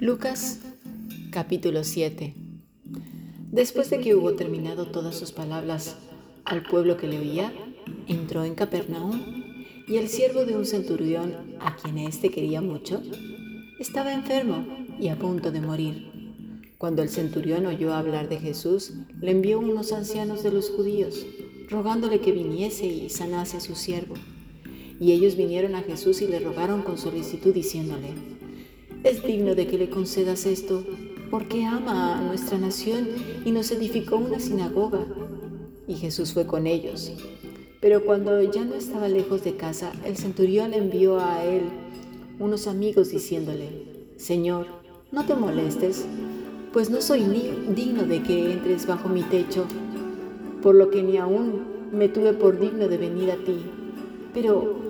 Lucas capítulo 7 Después de que hubo terminado todas sus palabras al pueblo que le oía, entró en Capernaum y el siervo de un centurión, a quien éste quería mucho, estaba enfermo y a punto de morir. Cuando el centurión oyó hablar de Jesús, le envió unos ancianos de los judíos, rogándole que viniese y sanase a su siervo. Y ellos vinieron a Jesús y le rogaron con solicitud, diciéndole, es digno de que le concedas esto, porque ama a nuestra nación y nos edificó una sinagoga. Y Jesús fue con ellos. Pero cuando ya no estaba lejos de casa, el centurión envió a él unos amigos diciéndole, Señor, no te molestes, pues no soy digno de que entres bajo mi techo, por lo que ni aún me tuve por digno de venir a ti. Pero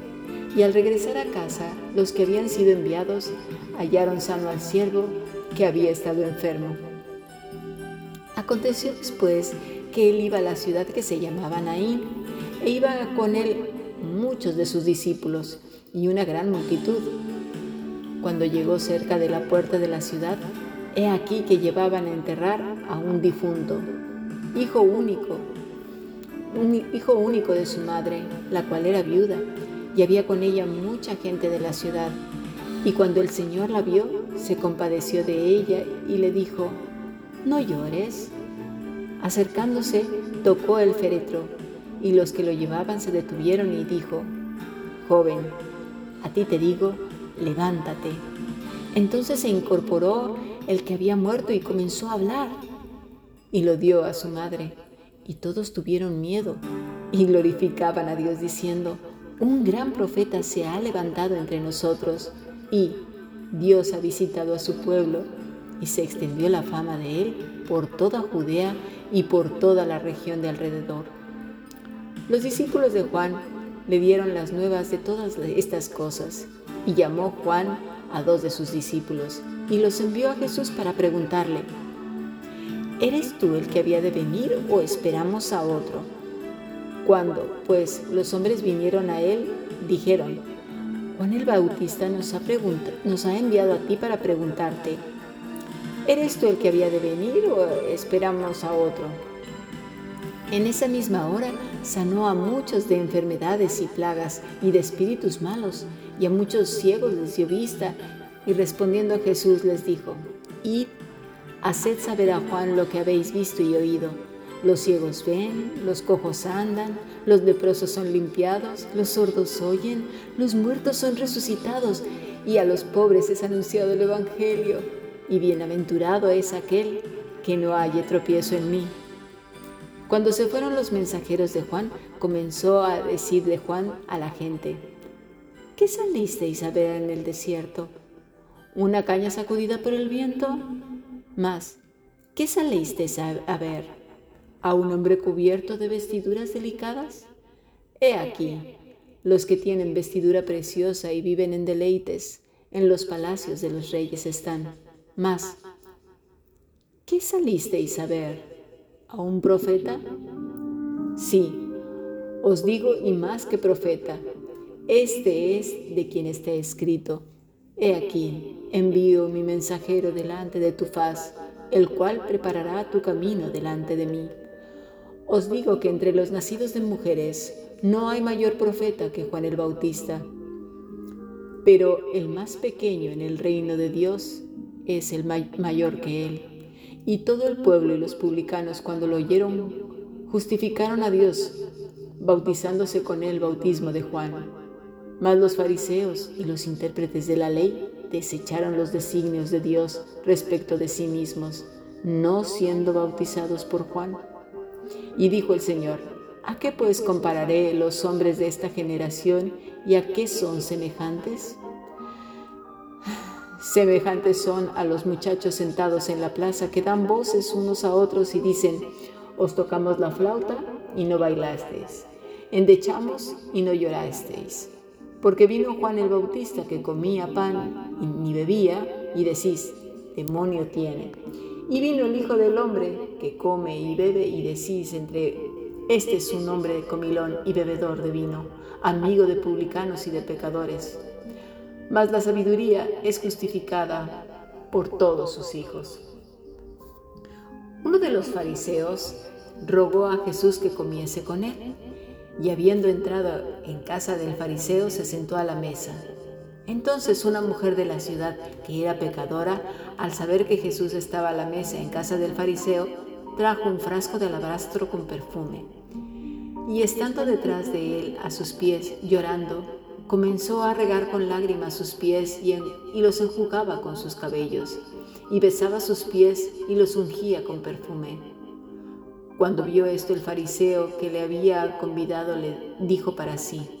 Y al regresar a casa, los que habían sido enviados hallaron sano al siervo que había estado enfermo. Aconteció después que él iba a la ciudad que se llamaba Naín, e iba con él muchos de sus discípulos y una gran multitud. Cuando llegó cerca de la puerta de la ciudad, he aquí que llevaban a enterrar a un difunto, hijo único, un hijo único de su madre, la cual era viuda y había con ella mucha gente de la ciudad. Y cuando el Señor la vio, se compadeció de ella y le dijo, no llores. Acercándose, tocó el féretro, y los que lo llevaban se detuvieron y dijo, joven, a ti te digo, levántate. Entonces se incorporó el que había muerto y comenzó a hablar, y lo dio a su madre, y todos tuvieron miedo y glorificaban a Dios diciendo, un gran profeta se ha levantado entre nosotros y Dios ha visitado a su pueblo y se extendió la fama de él por toda Judea y por toda la región de alrededor. Los discípulos de Juan le dieron las nuevas de todas estas cosas y llamó Juan a dos de sus discípulos y los envió a Jesús para preguntarle, ¿eres tú el que había de venir o esperamos a otro? Cuando, pues, los hombres vinieron a él, dijeron, Juan el Bautista nos ha, nos ha enviado a ti para preguntarte, ¿eres tú el que había de venir o esperamos a otro? En esa misma hora sanó a muchos de enfermedades y plagas y de espíritus malos, y a muchos ciegos les dio vista, y respondiendo a Jesús les dijo, Id, haced saber a Juan lo que habéis visto y oído los ciegos ven, los cojos andan, los leprosos son limpiados, los sordos oyen, los muertos son resucitados y a los pobres es anunciado el Evangelio. Y bienaventurado es aquel que no halle tropiezo en mí. Cuando se fueron los mensajeros de Juan, comenzó a decir de Juan a la gente, ¿qué salisteis a ver en el desierto? ¿Una caña sacudida por el viento? Más, ¿qué salisteis a ver? A un hombre cubierto de vestiduras delicadas? He aquí, los que tienen vestidura preciosa y viven en deleites, en los palacios de los reyes están. Mas, ¿qué salisteis a ver? ¿A un profeta? Sí, os digo y más que profeta, este es de quien está escrito. He aquí, envío mi mensajero delante de tu faz, el cual preparará tu camino delante de mí. Os digo que entre los nacidos de mujeres no hay mayor profeta que Juan el Bautista, pero el más pequeño en el reino de Dios es el mayor que él. Y todo el pueblo y los publicanos cuando lo oyeron justificaron a Dios, bautizándose con él bautismo de Juan. Mas los fariseos y los intérpretes de la ley desecharon los designios de Dios respecto de sí mismos, no siendo bautizados por Juan. Y dijo el Señor, ¿A qué pues compararé los hombres de esta generación y a qué son semejantes? Semejantes son a los muchachos sentados en la plaza que dan voces unos a otros y dicen, os tocamos la flauta y no bailasteis, endechamos y no llorasteis. Porque vino Juan el Bautista que comía pan y ni bebía y decís, demonio tiene. Y vino el Hijo del Hombre que come y bebe y decís entre, este es un hombre de comilón y bebedor de vino, amigo de publicanos y de pecadores mas la sabiduría es justificada por todos sus hijos. Uno de los fariseos rogó a Jesús que comiese con él, y habiendo entrado en casa del fariseo se sentó a la mesa. Entonces una mujer de la ciudad, que era pecadora, al saber que Jesús estaba a la mesa en casa del fariseo, trajo un frasco de alabastro con perfume. Y estando detrás de él a sus pies, llorando, comenzó a regar con lágrimas sus pies y, los enjugaba con sus cabellos, y besaba sus pies y los ungía con perfume. Cuando vio esto el fariseo que le había convidado le dijo para sí,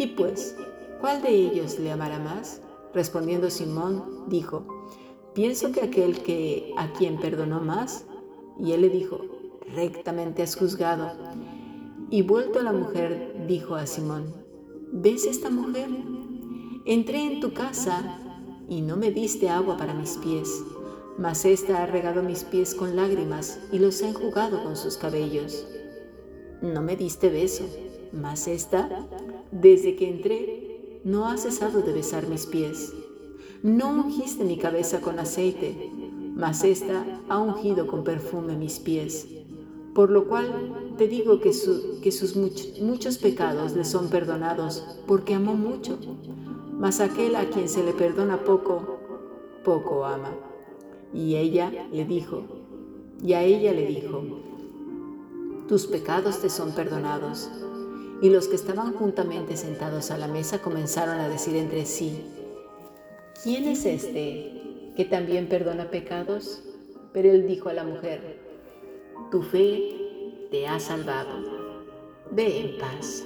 Y pues, ¿cuál de ellos le amará más? Respondiendo Simón, dijo, pienso que aquel que a quien perdonó más. Y él le dijo, rectamente has juzgado. Y vuelto a la mujer, dijo a Simón, ¿ves esta mujer? Entré en tu casa y no me diste agua para mis pies, mas ésta ha regado mis pies con lágrimas y los ha enjugado con sus cabellos. No me diste beso, mas ésta, desde que entré, no ha cesado de besar mis pies. No ungiste mi cabeza con aceite, mas ésta ha ungido con perfume mis pies. Por lo cual te digo que, sus muchos pecados le son perdonados, porque amó mucho. Mas aquel a quien se le perdona poco, poco ama. Y ella le dijo, y a ella le dijo, tus pecados te son perdonados. Y los que estaban juntamente sentados a la mesa comenzaron a decir entre sí, ¿quién es este que también perdona pecados? Pero él dijo a la mujer, tu fe te ha salvado. Ve en paz.